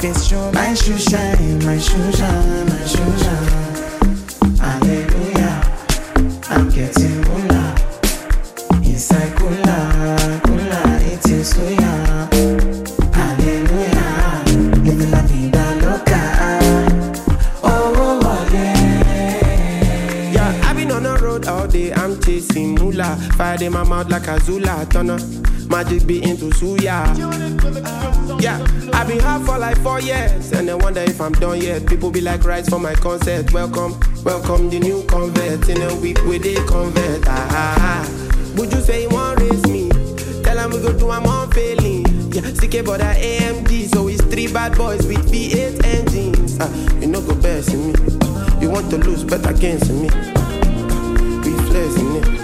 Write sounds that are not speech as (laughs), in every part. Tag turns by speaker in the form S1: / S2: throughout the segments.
S1: face show, my shoe shine, my shoe shine.
S2: like rice for my concert. Welcome, welcome the new convert. In a week with the convert. Ah, ah, ah. Would you say you want raise me? Tell him we go do I'm failing. Yeah, CK but I AMD, so it's three bad boys with V8 engines. Ah, you know go best in me. You want to lose, bet against me. Be flexing it.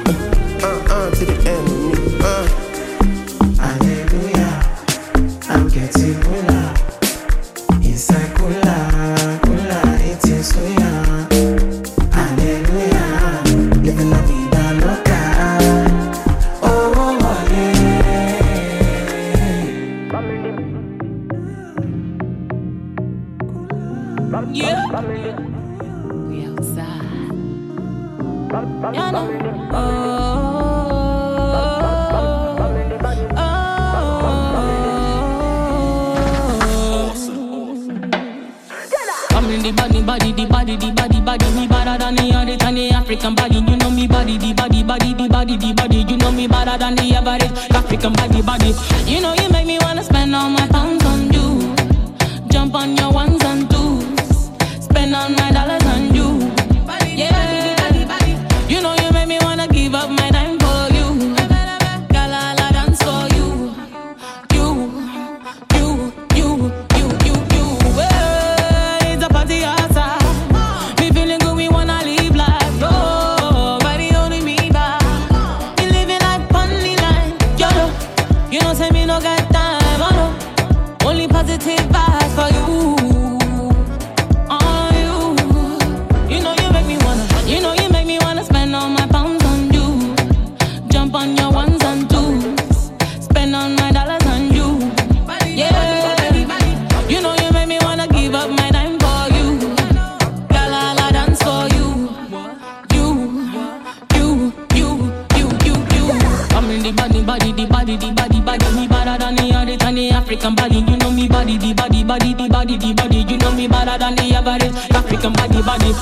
S3: body, you know me body, the body, body, the body, the body. You know me better than the average African body, body.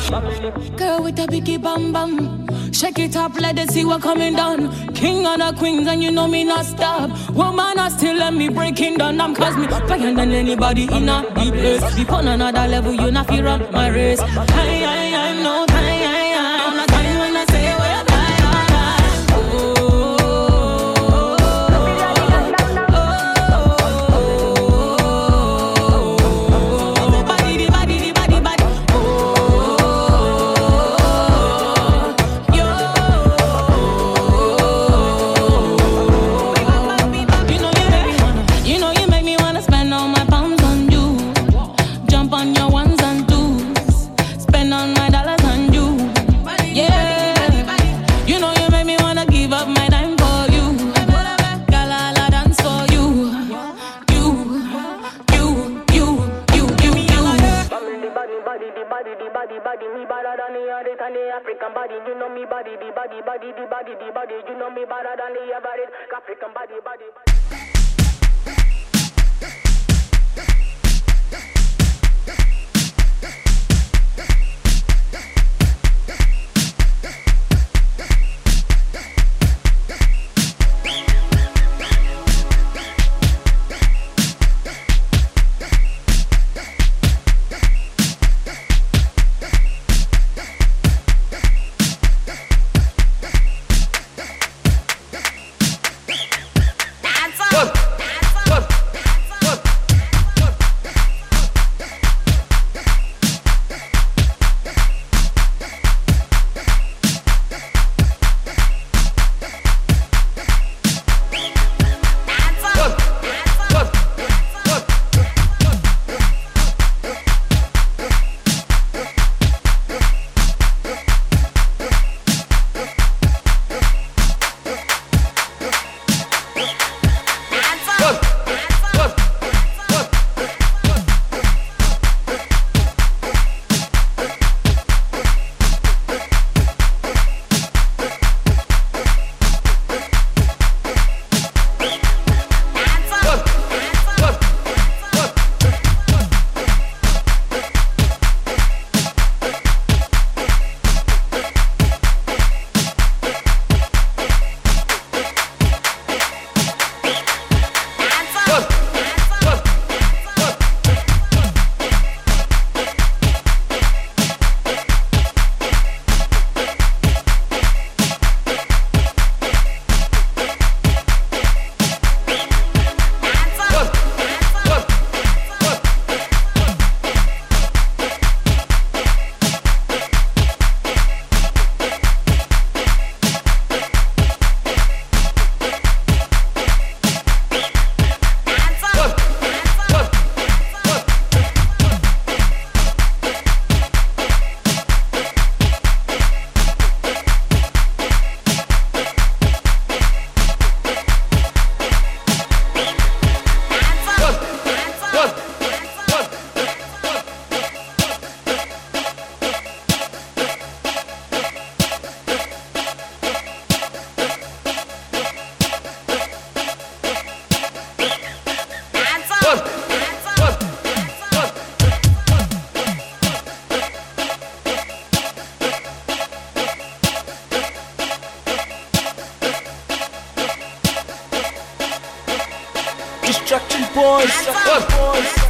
S3: Girl with a biggie bam bam, shake it up, let them see what coming down. King and the queens, and you know me not stop. Woman, I still let me breaking down. I'm cause me bigger than anybody in a deep place. We on another level, you not feel run my race. I, I, I'm no Time
S4: body, body. You know me better than the average. African body, body. body.
S5: Boys,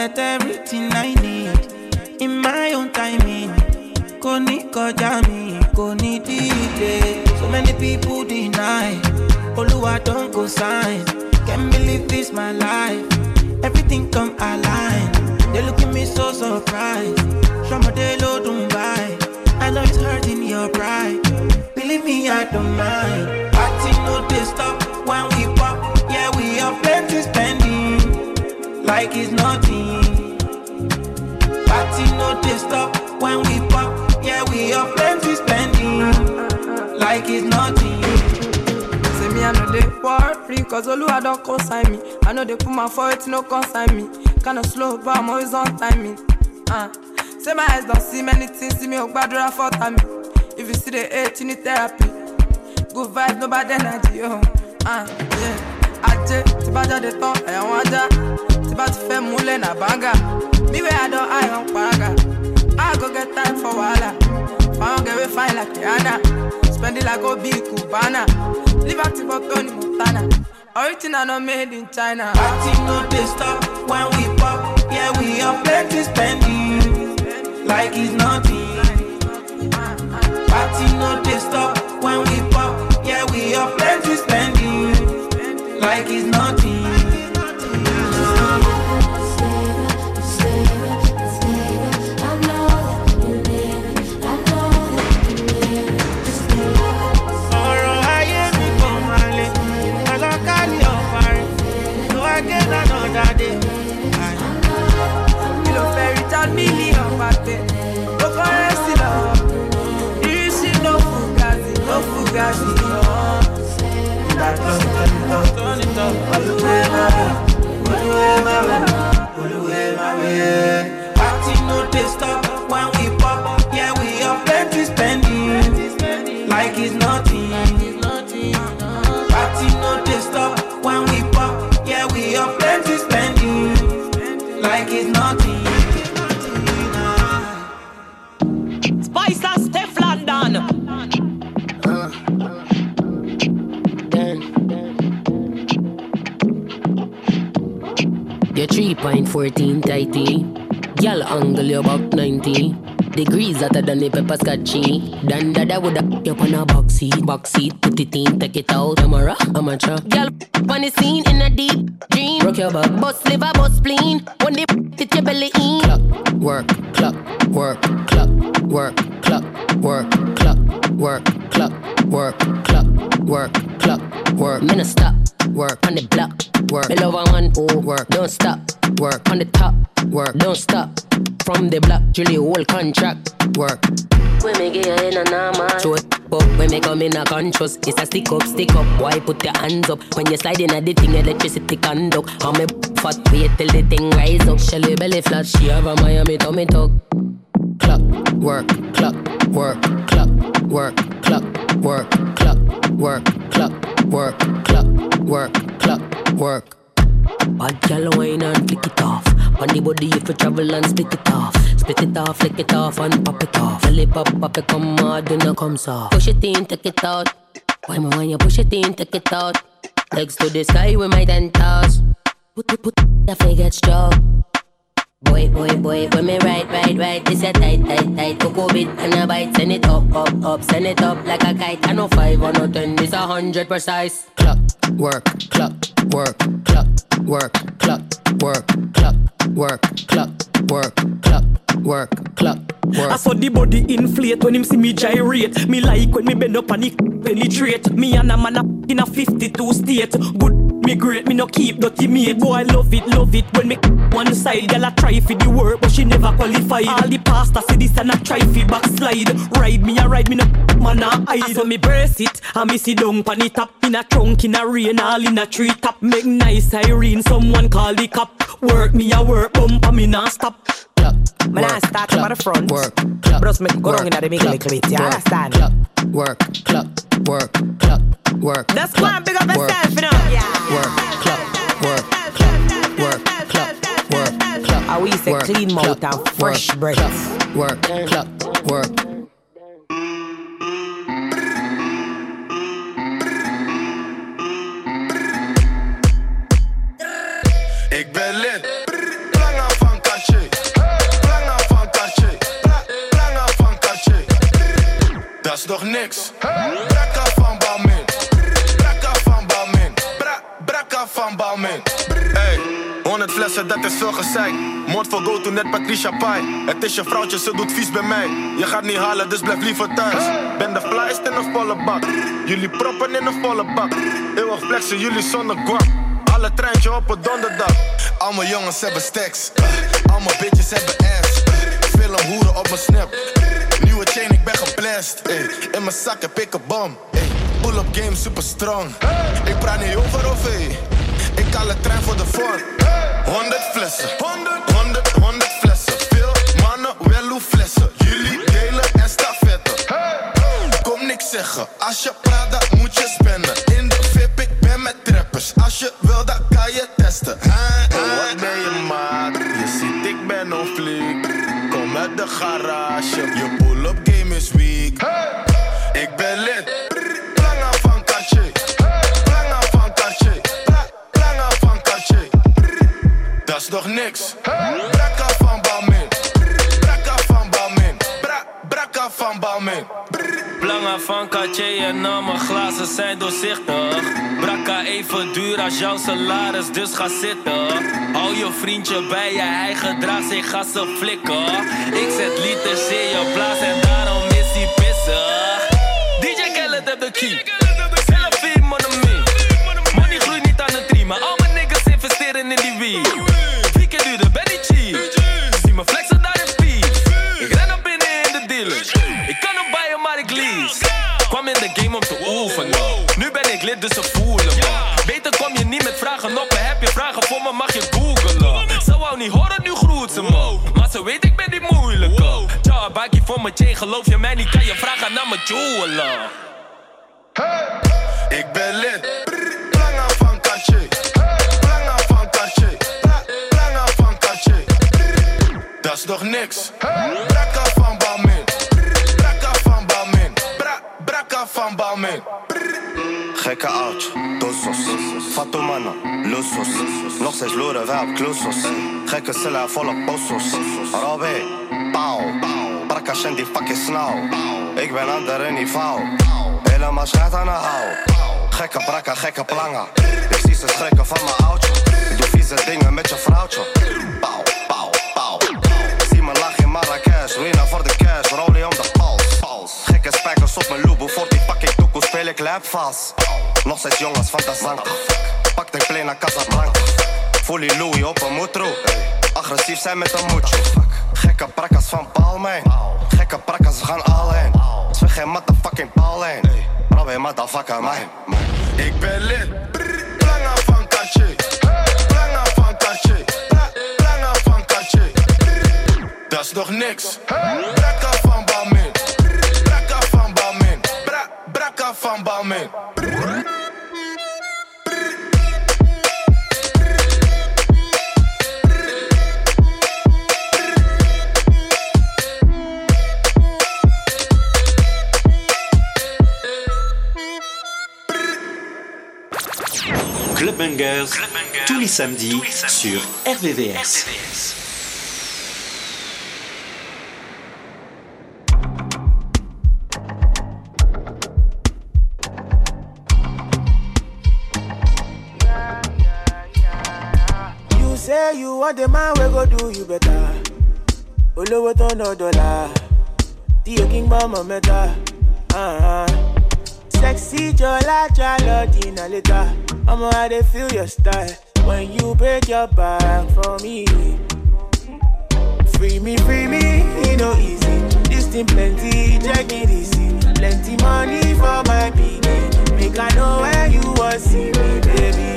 S6: get everything I need in my own timing. Kò ní kọjá mi. So many people deny. Oluwa don go sign. Can't believe this my life. Everything come align. They look at me so surprised. Ṣọmọdé ló. I know it's hurting your pride. Believe me, I don't mind. Party no stop when we like it's nothing. Party no dey stop when we pop. Yeah, we have plenty spending, like it's nothing.
S7: Say me, I know they worry, cause Oluwa don't consign me. I know they put my foot, no consign me. Kinda slow, but I'm always on timing. Uh. Say my eyes don't see many things, see me oh, gbadura for time. If you see the hate, you need therapy. Good vibes, no bad energy, oh. Uh, yeah. Ajé, tí bá jáde tán, ẹ̀yàn wọn ajá. Bá fẹ́ múlẹ̀ nà where I don't on paraga. I go get time for wahala. like Rihanna. Spend it like Obi Cubana. Live out for Tony Montana. Original not made in China.
S8: Party no they stop when we pop. Yeah, we are plenty spending like it's nothing. Party no they stop when we pop. Yeah, we are plenty spending like it's nothing.
S9: Than the pepper scotchy. Dan dada woulda you up on a box seat. Box seat, put it in, take it out. Camera, amateur. Girl on the scene in a deep dream. Rock your back. Bust liver, bust spleen. Stick up, stick up. Why put your hands up when you slide in a the thing? Electricity conduct. How me fat wait till the thing rise up. Shelly belly flat. She have a Miami tummy tuck. Clock, work, clock, work, clock, work, clock, work, clock, work, clock, work, clock, work, clock, work. Bad gal wine and flick it off. On the body if you travel and split it off. Split it off, flick it off and pop it off. Belly pop, pop it come hard, then it comes off. Push it in, take it out. Why when you push it in, take it out. Legs to the sky with my ten toes. Put, put, put, the figure stroke. Boy, boy, boy, when me right, right, right, this a tight, tight, tight. Cocoa bit and a bite, send it up, up, up, send it up like a kite. I know five or no ten, this a hundred precise. Clock, work, clock, work, clock, work, clock, work, clock, work, clock, work, clock, work, clock,
S10: I saw the body inflate when him see me gyrate. Me like when me bend up and it penetrate. Me and a man a in a 52 state. Good, great, me no keep dirty mate. Boy, I love it, love it when me (laughs) one side. Girl I try for the work, but she never qualified. All the pasta say this and I try fi backslide. Ride me a ride me no (laughs) man a hide. So me brace it I me sit down pan it up in a trunk in a rain all in a tree top. Make nice siren, someone call the cop. Work me a work, bump and me nah stop.
S9: Clock,
S11: Man, I start from the front.
S9: Work, clock,
S11: Bros make go wrong in the middle
S9: clock,
S11: little bit, you
S9: work,
S11: understand?
S9: Clock, work, clock, work, clock, work. Clock,
S11: go and big up yourself, you know. Yeah.
S9: Work, clock, work, clock, work, clock, work, clock.
S11: How we say clean mouth and fresh
S9: work,
S11: breath.
S9: Work, clock, work.
S12: Is niks. Brakka van Balmin. Brakka van Balmin. Bra- Brakka van Balmin. Hey, 100 flessen, dat is veel gezeik. Moord voor go to net Patricia Pai. Het is je vrouwtje, ze doet vies bij mij. Je gaat niet halen, dus blijf liever thuis. Ben de flyest in een volle bak. Jullie proppen in een volle bak. Eeuwig flexen, jullie zonder guap. Alle treintje op een donderdag. Allemaal jongens hebben stacks. Allemaal bitches hebben ass. Film hoeren op mijn snap. Ik ben geblest. In mijn zak heb ik een bom. Ey. Pull-up game super strong. Ik praat niet over ey. Ik haal de trein voor de vorm. 100 flessen. 100, 100, 100 flessen. Veel mannen, wel flessen. Jullie delen en stafetten. Kom niks zeggen. Als je praat, dan moet je spenden. In de VIP, ik ben met trappers. Als je wil, dan kan je testen. Oh, wat ben je maat? Je ziet, ik ben on fleek. Kom uit de garage. Je niks. Brakka van Balmin. Brakka van Balmin. Bra, brakka van Balmin.
S13: Lange van Cartier en al mijn glazen zijn doorzichtig. Brakka even duur als jouw salaris, dus ga zitten. Hou je vriendje bij je, hij gedraagt zich als een flikker. Ik zet liters in je blaas en daarom is hij pissig. DJ Khaled heb de key. Dus ze voelen me. Beter kom je niet met vragen op. Heb je vragen voor me, mag je googlen. Ze wou niet horen, nu groet ze. Maar ze weet, ik ben die moeilijke. Ciao, bakje voor mijn chain. Geloof je mij niet, kan je vragen naar mijn jeweler.
S12: Ik ben lid. Planga van Cartier. Planga van Planga van Cartier. Dat is nog niks. Brakka van Balmin. Brakka van Balmin. Bra, brakka van Balmin.
S14: Gekke oudje, dosos. Fatumana, losos. Nog steeds loeren wij op klosos. Gekke cellen volle posos. Robé, pauw. Brakka zijn die fucking snauw. Ik ben ander niveau. Helemaal schijt aan de hou. Gekke brakka, gekke planga. Ik zie ze schrikken van mijn oudje. Doe vieze dingen met je vrouwtje. Pauw, pauw, pauw. Zie me lachen in Marrakesh. Ruina voor de cash, rolie om de pals. Gekke spijkers op mijn loop. Voor ik lap vast. Nog steeds jongens van de zank. Pak de naar Casablanca. Fully Louis op een moetro. Agressief zijn met een moetje. Gekke prakkas van Palmijn. Gekke prakkas, we gaan al heen. Zweg geen motherfucking heen. Robby, motherfucker, mij.
S12: Ik ben lid. Planga van Cartier. Planga van. Pla- Planga van Cartier. Dat is nog niks. Van taf en barman. Clubbangers, Club tous
S15: les samedis, tous les samedis sur RVVS.
S16: RVVS. Say you want the man we go do you better. Olówó tó ná dọ́là, tí o kí ń gbọ́ mọ̀ mẹ́ta. Uh-huh. Sexy jọlá jalọ dínà létà. Ọmọ I dey feel your style when you break your back for me. Free me, free me, e no easy. This thing plenty, check it easy. Plenty money for my pikin. Make I know where you wan see me, baby.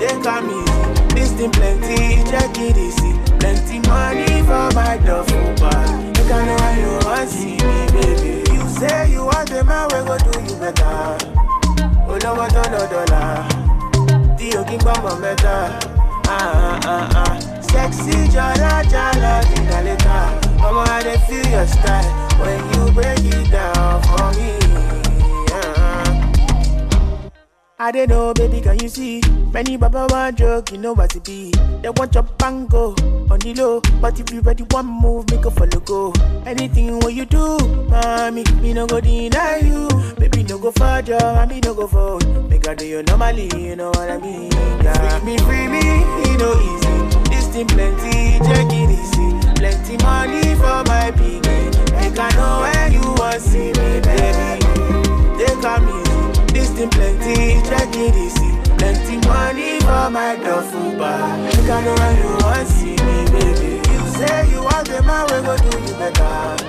S16: Take am easy. This thing plenty, check it easy. Plenty money for my duffel bag. Make I know where you wan see me, baby. You say you want the man we go do you better. Olówó tó lọ dọ́là, tí o kí ń gbọ́ mọ̀ mẹ́ta. Ah, ah, ah, ah. Sexy jala jala dina leta. Mama, I feel your style when you break it down for me. I don't know, baby, can you see? Many baba want joke, you know what it be. They want your bango on the low, but if you ready one move, make a follow go. Anything what you do, mommy, me no go deny you. Baby, no go for job, and me no go for Make I do you normally, you know what I mean? Yeah. Free me, free me, it no easy. This thing plenty, check it easy. Plenty money for my piggy. Make I know where you want see me, baby. Take am easy. This thing plenty, check it easy. Plenty money for my duffel bag. Make I know where you want see me, baby. You say you want the man, we go do you better.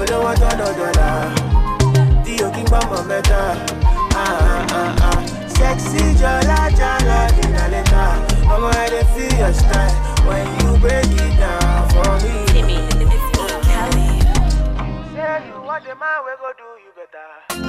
S16: Olówó tó ná dọ́là, tí o kí ń gbọ́ mọ̀ mẹ́ta. Ah, ah, ah, ah. Sexy jala dina lẹ́ta. Ọmọ I dey feel your style when you break it down for me. Say you want the man, we go do you better.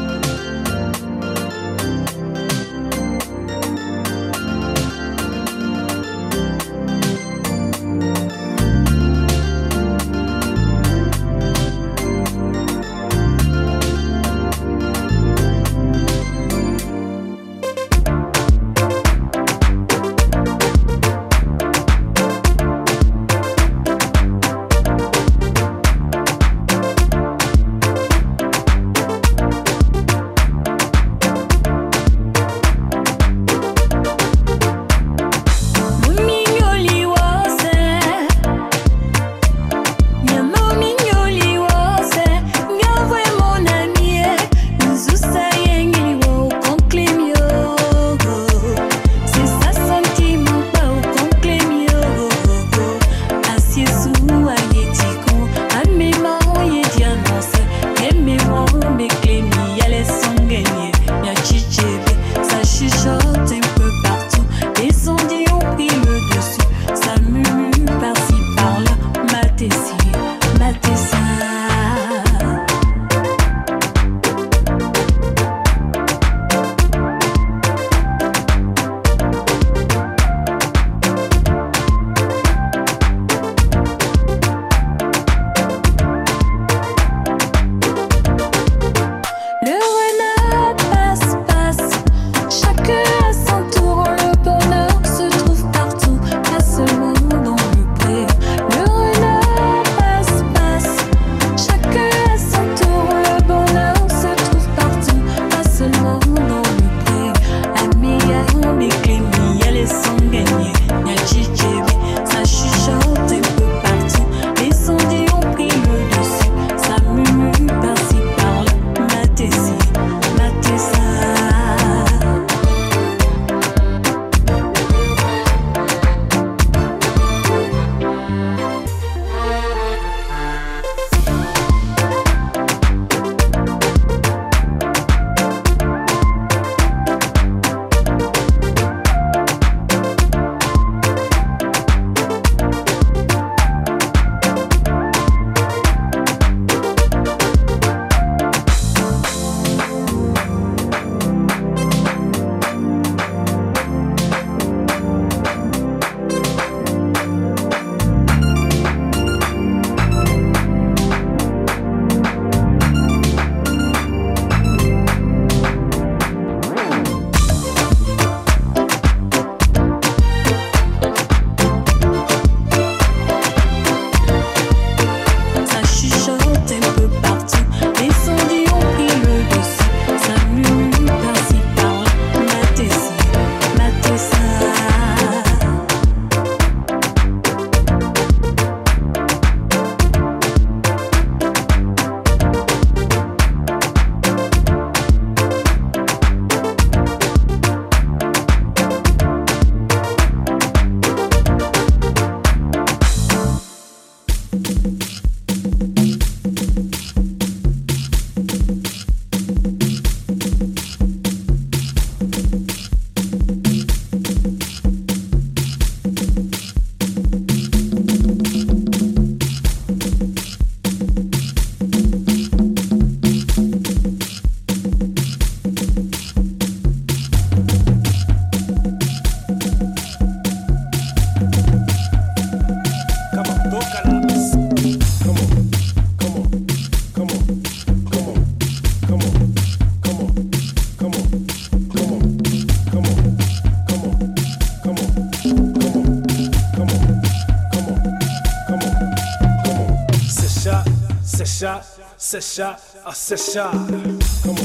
S17: Asisha, Asisha. Come on.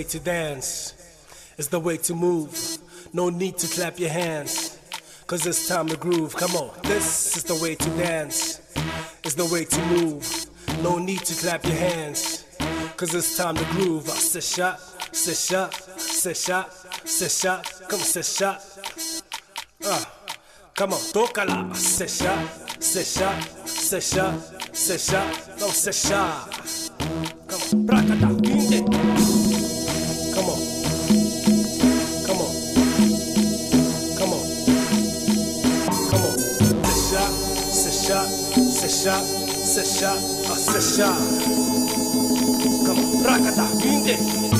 S17: way to dance, it's the way to move. No need to clap your hands, cause it's time to groove. Come on, this is the way to dance, it's the way to move. No need to clap your hands, cause it's time to groove. I said shot, said shot, said shot, said shot, come said shot. Uh, ah, come on, tócala, said shot, said shot, said shot, said shot, no said shot. Come on, brakata, quinte. secha, secha, shot, a set shot. Come on,
S18: rock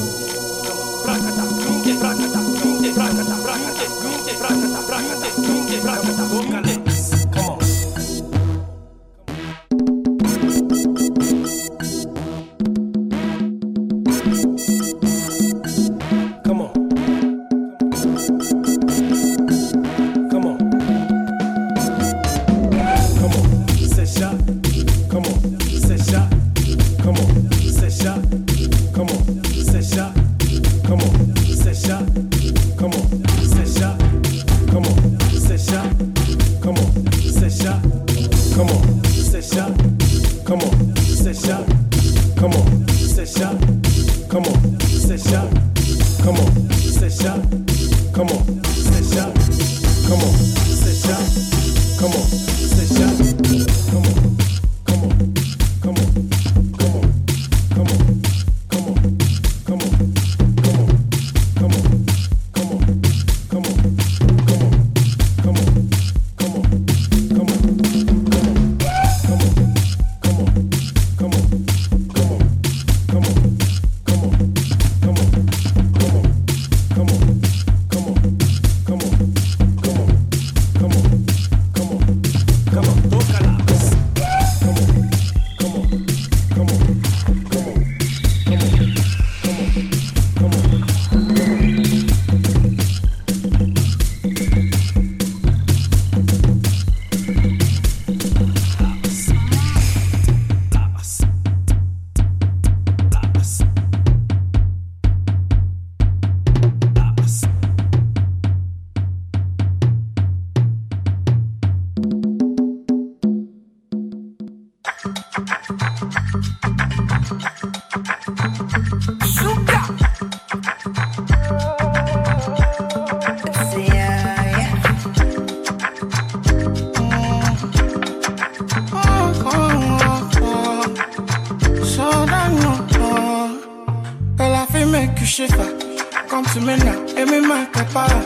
S18: to me now, let me make a power.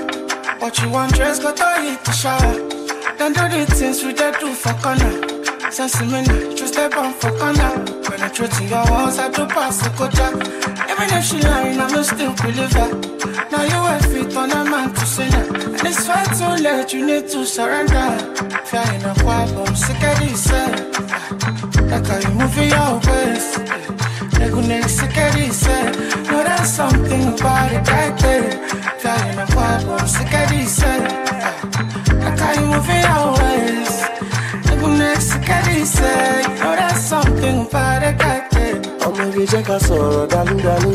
S18: What you want, dress, got to hit the shower. Then do the things we dey do for corner. Sense me now, just step on for corner. Penetrating your walls, I do pass the kocha. Even if she lying, I'ma still believe. Now you have fit on a man to that. And it's far too late, you need to surrender. Flying a quad, I'm sick of this. eh. Like how you move your waist. Regular sick of this. eh. No, there's something about it right there. Flying a I'm sick of this. eh. Like how you move your waist. Regular sick of this. eh. No, there's something about it right there.
S19: ọmọge jẹ́ ká sọ̀rọ̀ dálúdálú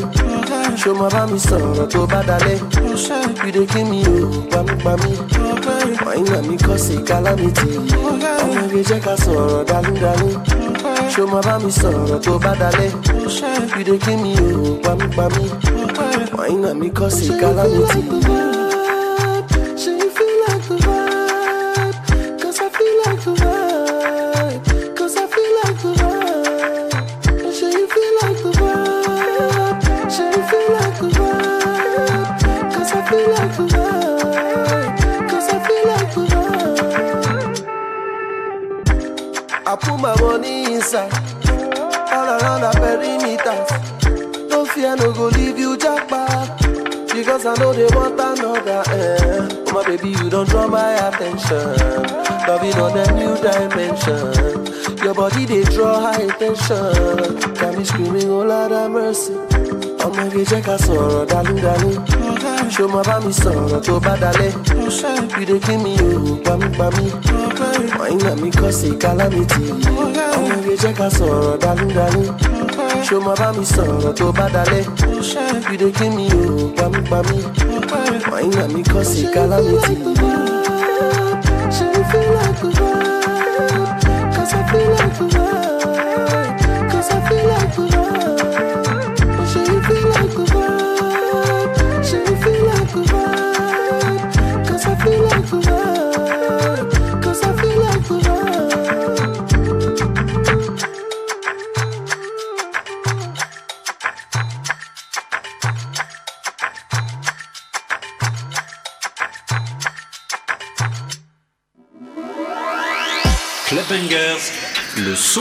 S19: ṣó máa bá mi sọ̀rọ̀ tó bá dalẹ̀ you dey kill me o gbamígbamí wàyínà mi kọ́ sí calamity ọmọge jẹ́ ká sọ̀rọ̀ dálúdálú ṣó máa bá mi sọ̀rọ̀ tó bá dalẹ̀ you dey kill me o gbamígbamí wàyínà mi kọ́ sí calamity. Money all around the perimeters. No fear, no go leave you jackpot. Because I know they want another eh. end. Oh my baby, you don't draw my attention. Loving on a new dimension. Your body they draw high attention. Got me screaming, oh Lord have mercy. ọmọge jẹ́ ká sọ̀rọ̀ dálúdálú ṣó máa bá mi sọ̀rọ̀ tó bá dalẹ̀ dey kill me o gbamígbamí wàyínà mi. Kọ́ sí calamity? Ọmọge jẹ́ ká sọ̀rọ̀ dálúdálú ṣó máa bá mi sọ̀rọ̀ tó bá dalẹ̀ gbamígbamí wàyínà mi sí calamity.
S18: Ṣé you feel like the vibe? Cause I feel like the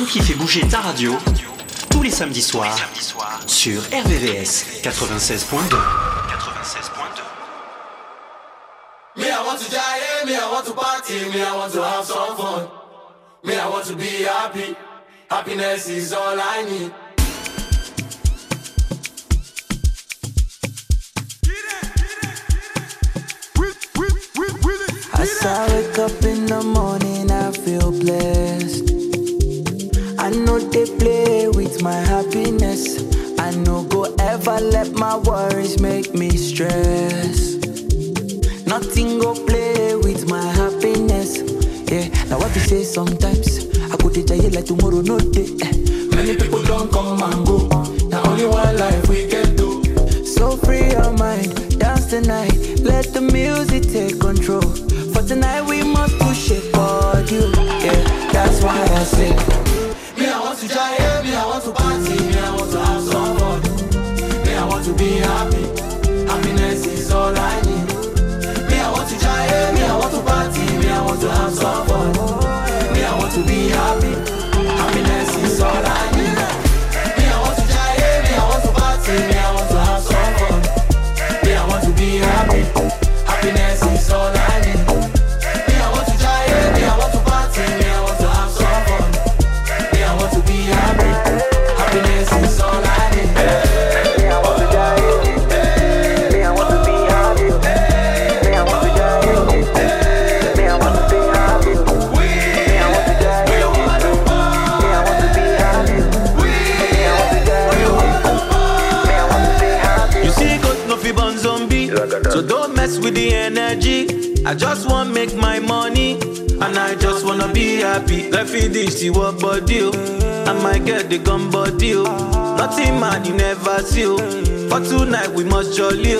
S15: qui fait bouger ta radio, tous les samedis soirs, sur RVVS 96.2.
S20: Me, I want to die, me, I want to party, me, I want to have some fun. Me, I want to be happy. Happiness is all I need.
S8: As I wake up in the morning, I feel blessed. Ever let my worries make me stress. Nothing go play with my happiness. Yeah, now what you say sometimes I go to jail like tomorrow, no day.
S20: Many people don't come and go. Now only one life we can do.
S8: So free your mind, dance tonight. Let the music take control. For tonight we must push it for you. Yeah, that's why I say.
S21: just want make my money, and I just wanna be happy. Let me this see what body, oh. I might get the gun deal. Oh. Nothing man you never see. Oh. But tonight we must jolly.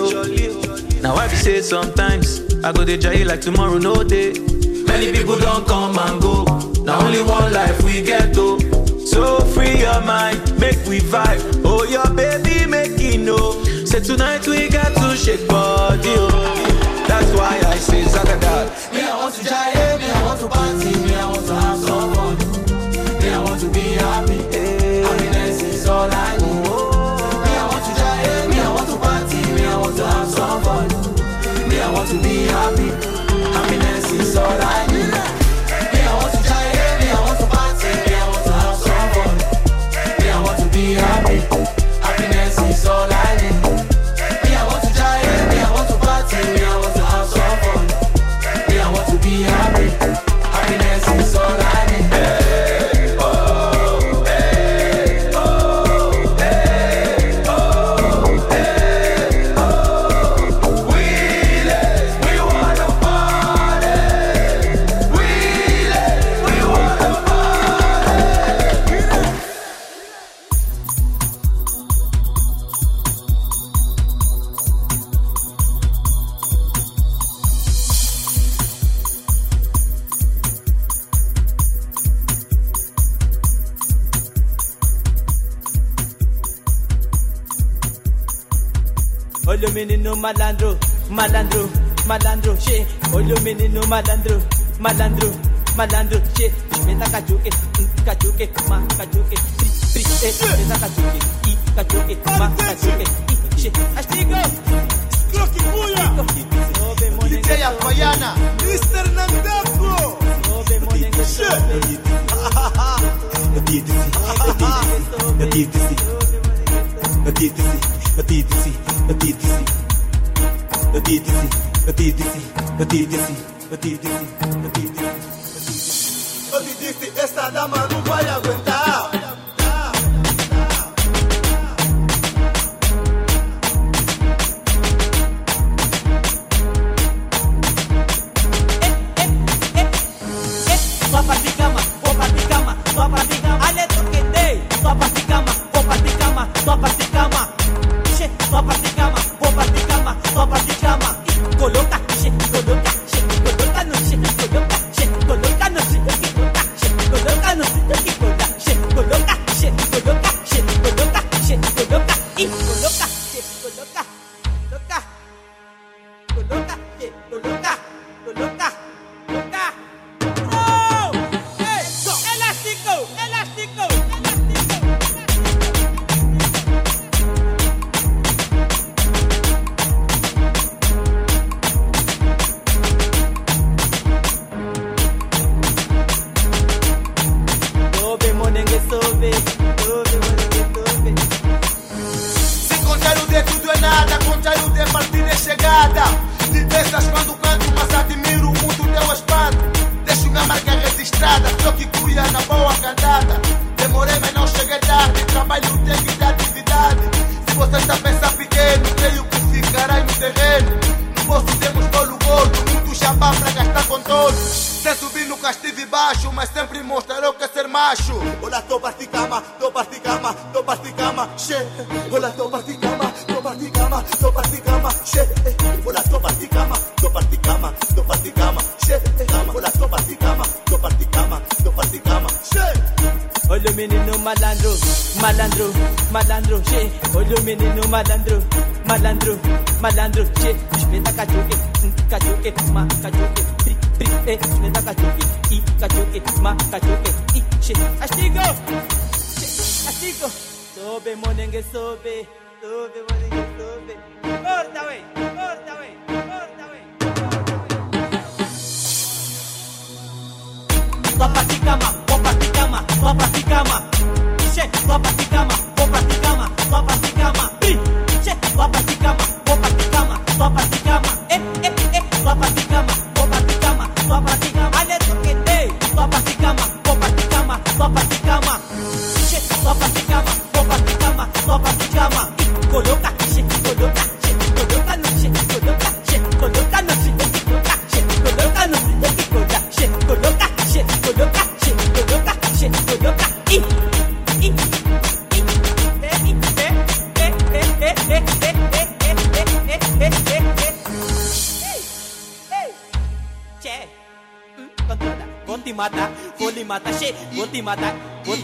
S21: Now I be say sometimes I go to jail like tomorrow no day. Many people don't come and go. Now only one life we get though. So free your mind, make we vibe. Oh your baby make it know. Say tonight we got to shake body. Oh. That's why I say
S8: Zaga Dad. Me, I want to jive, me, I want to party, me, I want to have some fun. Me, I want to be happy. Hey. Happiness is all I need. Oh. Me, I want to jive, me, I want to party, me, I want to have some fun. Me, I want to be happy. Happiness is all I need.
S22: Malandro, malandro
S23: shit. Beta kajukin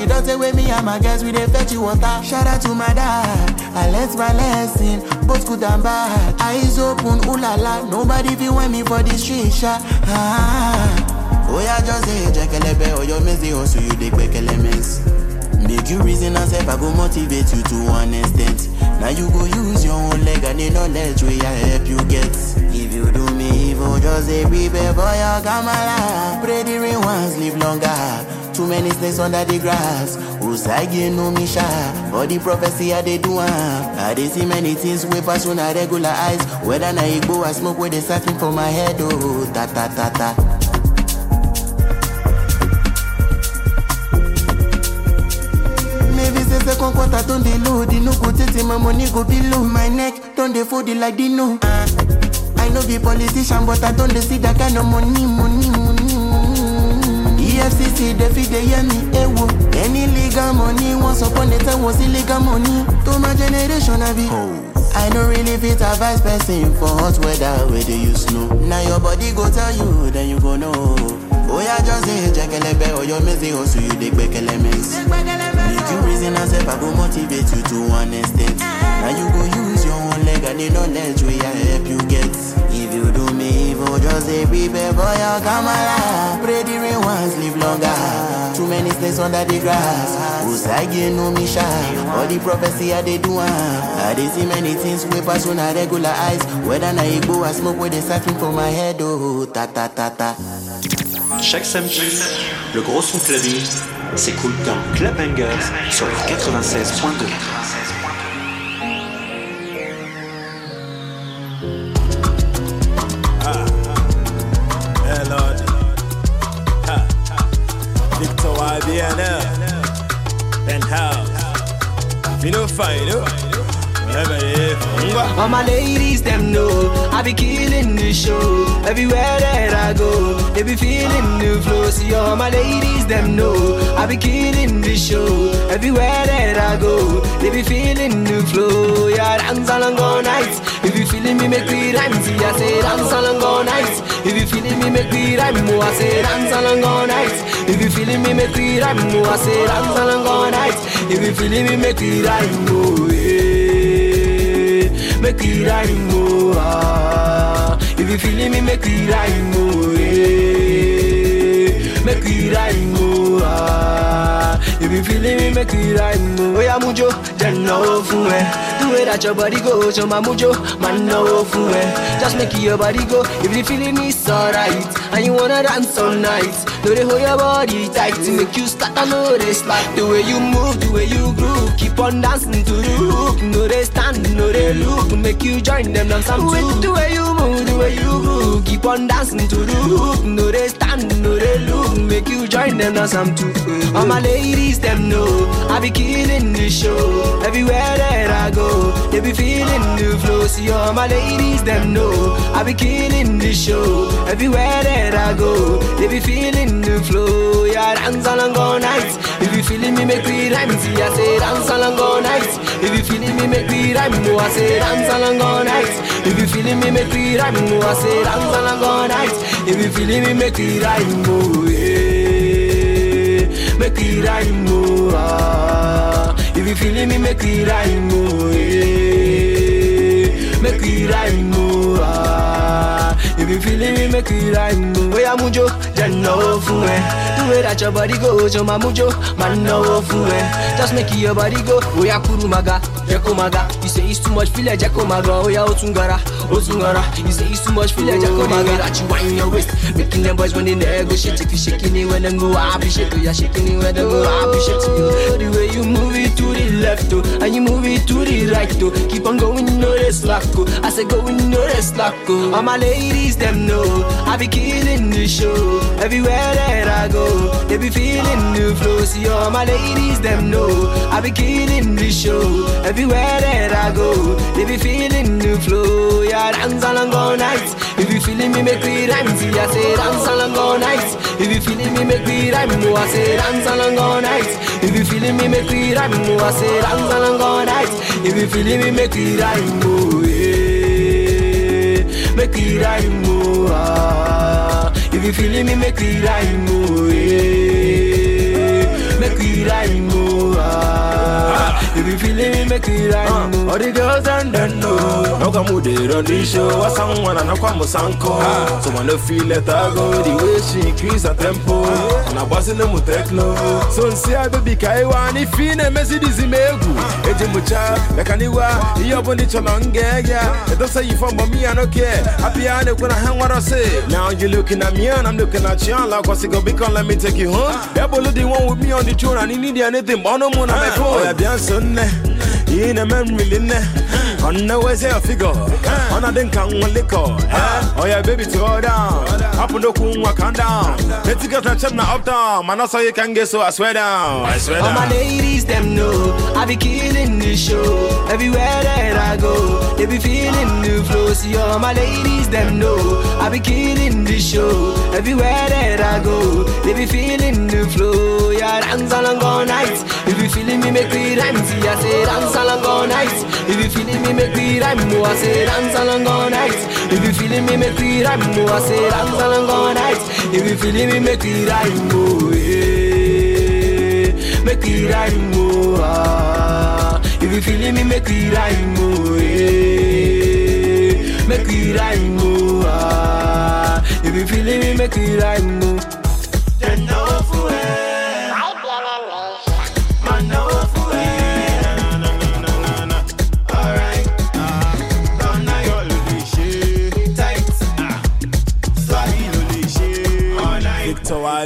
S23: You don't say with me, I'm a guest, we dey
S19: fetch you water. Shout out to my dad. I learned my lesson, both good and bad. Eyes open, ooh la la. Nobody be want me for this street, sha. Ah. Oh yeah, just say jekelebe, oh your messy, oh so you dey kwekelemens. Make you reason and say, I go motivate you to one extent. Now you go use your own leg and the knowledge we I help you get. If you do me evil, just say prepare for your gamala. Pray the real ones live longer. Too many snakes under the grass. Usagi no me sha. But the prophecy I they do. I they see many things way pass on a regular eyes. Whether na igbo I smoke where they searching for my head. Oh, ta ta ta ta. Second quarter don dey low. The no go tete my money go below. My neck don dey fold it like Dino. I no be politician, but I don dey see that kind of money, money, money. EFCC dey fit dey hear me, ewo. Any legal money, once upon a time was illegal money. To my generation, I be. Oh. I no really fit a vice person for hot weather where they use snow. Now your body go tell you, then you go know. Oh yeah, just say jekelebe or your messy so you dey back mess. Make you reason and self, I go motivate you to one extent. Now you go use your own leg and the knowledge where I help you get. If you do longer. Too many under the grass. All the prophecy they. I see many things way pass on a regular eyes. Whether smoke for my head. Oh.
S15: Chaque samedi, le gros son clubbing s'écoute dans Club Bangers sur le 96.2.
S17: You know fine, you.
S24: All my ladies, them know I be killing the show. Everywhere that I go, they be feeling the flow. See all my ladies, them know I be killing the show. Everywhere that I go, they be feeling the flow. Yeah, dance all night. If you feeling me, make me rhyme. See, I say dance along all night. If you feeling me, make me rhyme. More, I say dance along all night. If you feeling me, make me rhyme. More, I say dance along all night. If you feeling me, make me rhyme. Oh, yeah make it rhyme more. Ah. If you feeling me, make it rhyme more. Yeah. Make it rhyme more. Ah. If you feeling me, make it rhyme more. Oh yeah, mujo, then no fun eh. The way that your body goes, so my mujo, man no fun eh. Just make your body go. If you feeling me, it's alright. And you wanna dance all night. No, they hold your body tight to make you start to know they slack. The way you move, the way you groove, keep on dancing to the hook. No, they stand, no, they look, make you join them dance some With the way you move, the way you groove, keep on dancing to the hook. No, they stand, no, they look, make you join them dance some too. All my ladies, them know I be killing the show. Everywhere that I go, they be feeling the flow. See all my ladies, them know I be killing the show. Everywhere that I go, they be feeling the flow. Yeah, dance along all night. If you feeling me, make me rhyme. See, I say dance along all night. If you feeling me, make me rhyme. More, I say dance along all night. If you feeling me, make me rhyme. More, I say dance along all night. If you feeling me, make me rhyme. Yeah. Make me rhyme. More, ah. If you feeling me, make me rhyme. More, yeah. Make me rhyme. More, ah. You feeling me, make me rhyme. More, yeah, mujo, then no fun eh. The way that your body goes, oh my mujo, man no fun eh. Just make your body go. Oh yeah, kuru maga, jeko maga. You say it's too much, feel like maga. Oh yeah, otungara, otungara. You say it's too much, feel like jeko maga. That you wind your waist, making them boys when in the air go shit. If you shaking it when them go, I appreciate you. You're shaking it when them go, I appreciate you. The way you move it to the left, oh, and you move it to the right, oh. Keep on going, no rest slack, oh. I say going, no rest slack, oh. All my ladies, them know I be killing the show. Everywhere that I go, they be feeling the flow. See all my ladies, them know I be killing the show. Everywhere that I go, they be feeling the flow. Yeah, dance along all night. If you feeling me, make me rhyme. See, I say dance along all night. If you feeling me, make me rhyme. Oh, I say dance along all night. If you feeling me, make me rhyme. Oh, I say dance along all night. If you feeling me, make me rhyme. Oh, yeah. Make me rhyme. Oh, ah. If you feeling me, make me rhyme. Oh, yeah. Make me rhyme. Ah. If you feeling me, make it right. Uh, all the girls and then know.
S25: No come with it on the show. I sang one and I come with Sanko. So when I feel let her go, the way she increase her tempo. Ah. And I boss in them with techno. So see I baby kaiwa ni fine messy dizzy megu. Ah. Eji mucha, mekaniwa, ah? on the chalonga, yeah. It don't say you from me, I don't care. Happy I know when I hang what I say. Now you looking at me and I'm looking at you. Like what's it gonna be? Come let me take you home. Ebolo the one with me on the throne and he need anything, but no more on my phone. Oh yeah, önüne Yine mermiline On the way, say a figure. On a dink and one liquor. Oh yeah, baby, to go down. Up on the coon, walk on down. Let's get a chip now up down. Man, that's how you can get so I swear down. I swear
S24: All my ladies, them know I be killing the show. Everywhere that I go, they be feeling the flow. See all my ladies, them know I be killing the show. Everywhere that I go, they be feeling the flow. Yeah, dance along all night. If you feeling me, make me rhyme. See, I say dance along all night. If you feeling me, make me rhyme. Oh, I say dance along all night. If you feeling me, make me rhyme. Oh, I say dance along all night. If you feeling me, make me rhyme. Oh, yeah. Make me rhyme. Oh, ah. If you feeling me, make me rhyme. Oh, yeah. Make me rhyme. Oh, ah. If you feeling me, make me rhyme. Oh. Then no fool.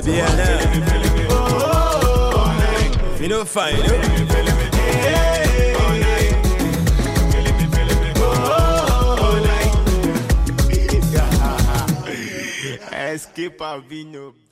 S25: Victor YBN. You know fine. You Escape Avino.